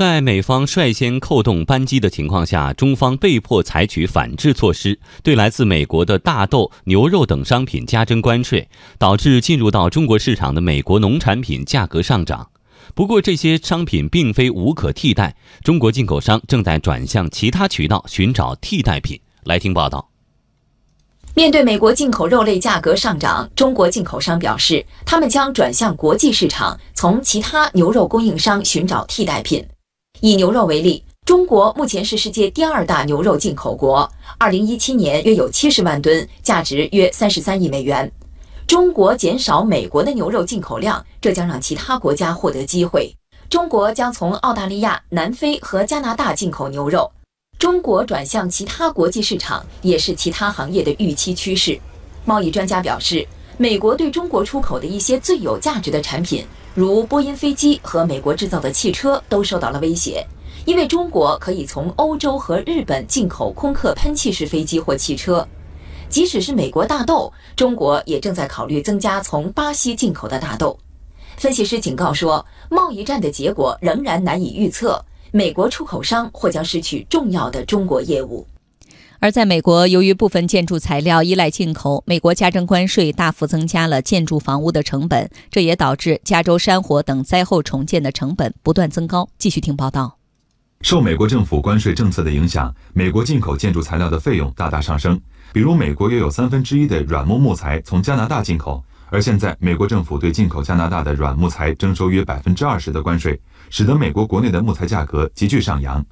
在美方率先扣动扳机的情况下，中方被迫采取反制措施，对来自美国的大豆、牛肉等商品加征关税，导致进入到中国市场的美国农产品价格上涨。不过，这些商品并非无可替代，中国进口商正在转向其他渠道寻找替代品。来听报道。面对美国进口肉类价格上涨，中国进口商表示，他们将转向国际市场，从其他牛肉供应商寻找替代品。以牛肉为例，中国目前是世界第二大牛肉进口国，二零一七年约有七十万吨，价值约三十三亿美元。中国减少美国的牛肉进口量，这将让其他国家获得机会。中国将从澳大利亚、南非和加拿大进口牛肉。中国转向其他国际市场，也是其他行业的预期趋势。贸易专家表示，美国对中国出口的一些最有价值的产品。如波音飞机和美国制造的汽车都受到了威胁，因为中国可以从欧洲和日本进口空客喷气式飞机或汽车。即使是美国大豆，中国也正在考虑增加从巴西进口的大豆。分析师警告说，贸易战的结果仍然难以预测，美国出口商或将失去重要的中国业务。而在美国，由于部分建筑材料依赖进口，美国加征关税大幅增加了建筑房屋的成本，这也导致加州山火等灾后重建的成本不断增高。继续听报道。受美国政府关税政策的影响，美国进口建筑材料的费用大大上升。比如，美国约有三分之一的软木木材从加拿大进口，而现在美国政府对进口加拿大的软木材征收约百分之二十的关税，使得美国国内的木材价格急剧上扬。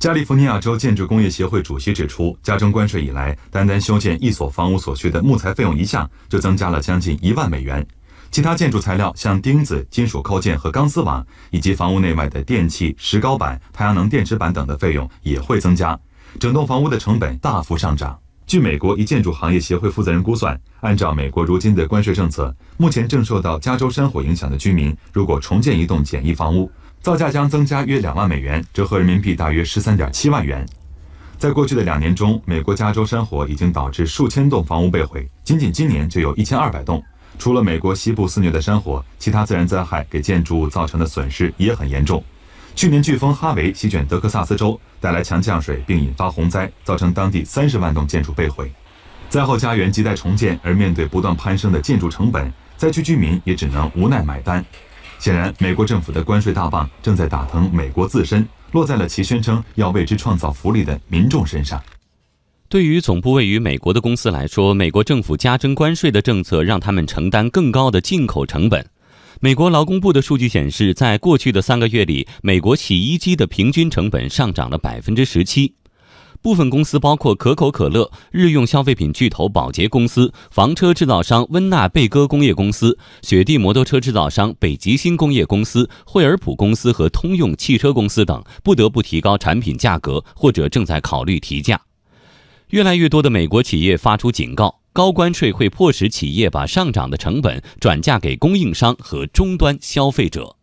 加利福尼亚州建筑工业协会主席指出，加征关税以来，单单修建一所房屋所需的木材费用一项就增加了将近一万美元。其他建筑材料，像钉子、金属扣件和钢丝网，以及房屋内外的电器、石膏板、太阳能电池板等的费用也会增加，整栋房屋的成本大幅上涨。据美国一建筑行业协会负责人估算，按照美国如今的关税政策，目前正受到加州山火影响的居民，如果重建一栋简易房屋，造价将增加约两万美元，折合人民币大约十三点七万元。在过去的两年中，美国加州山火已经导致数千栋房屋被毁，仅仅今年就有一千二百栋。除了美国西部肆虐的山火，其他自然灾害给建筑物造成的损失也很严重。去年飓风哈维席卷德克萨斯州，带来强降水并引发洪灾，造成当地三十万栋建筑被毁。灾后家园亟待重建，而面对不断攀升的建筑成本，灾区居民也只能无奈买单。显然，美国政府的关税大棒正在打疼美国自身，落在了其宣称要为之创造福利的民众身上。对于总部位于美国的公司来说，美国政府加征关税的政策让他们承担更高的进口成本。美国劳工部的数据显示，在过去的三个月里，美国洗衣机的平均成本上涨了百分之十七。部分公司包括可口可乐、日用消费品巨头宝洁公司、房车制造商温纳贝戈工业公司、雪地摩托车制造商北极星工业公司、惠而浦公司和通用汽车公司等，不得不提高产品价格，或者正在考虑提价。越来越多的美国企业发出警告：高关税会迫使企业把上涨的成本转嫁给供应商和终端消费者。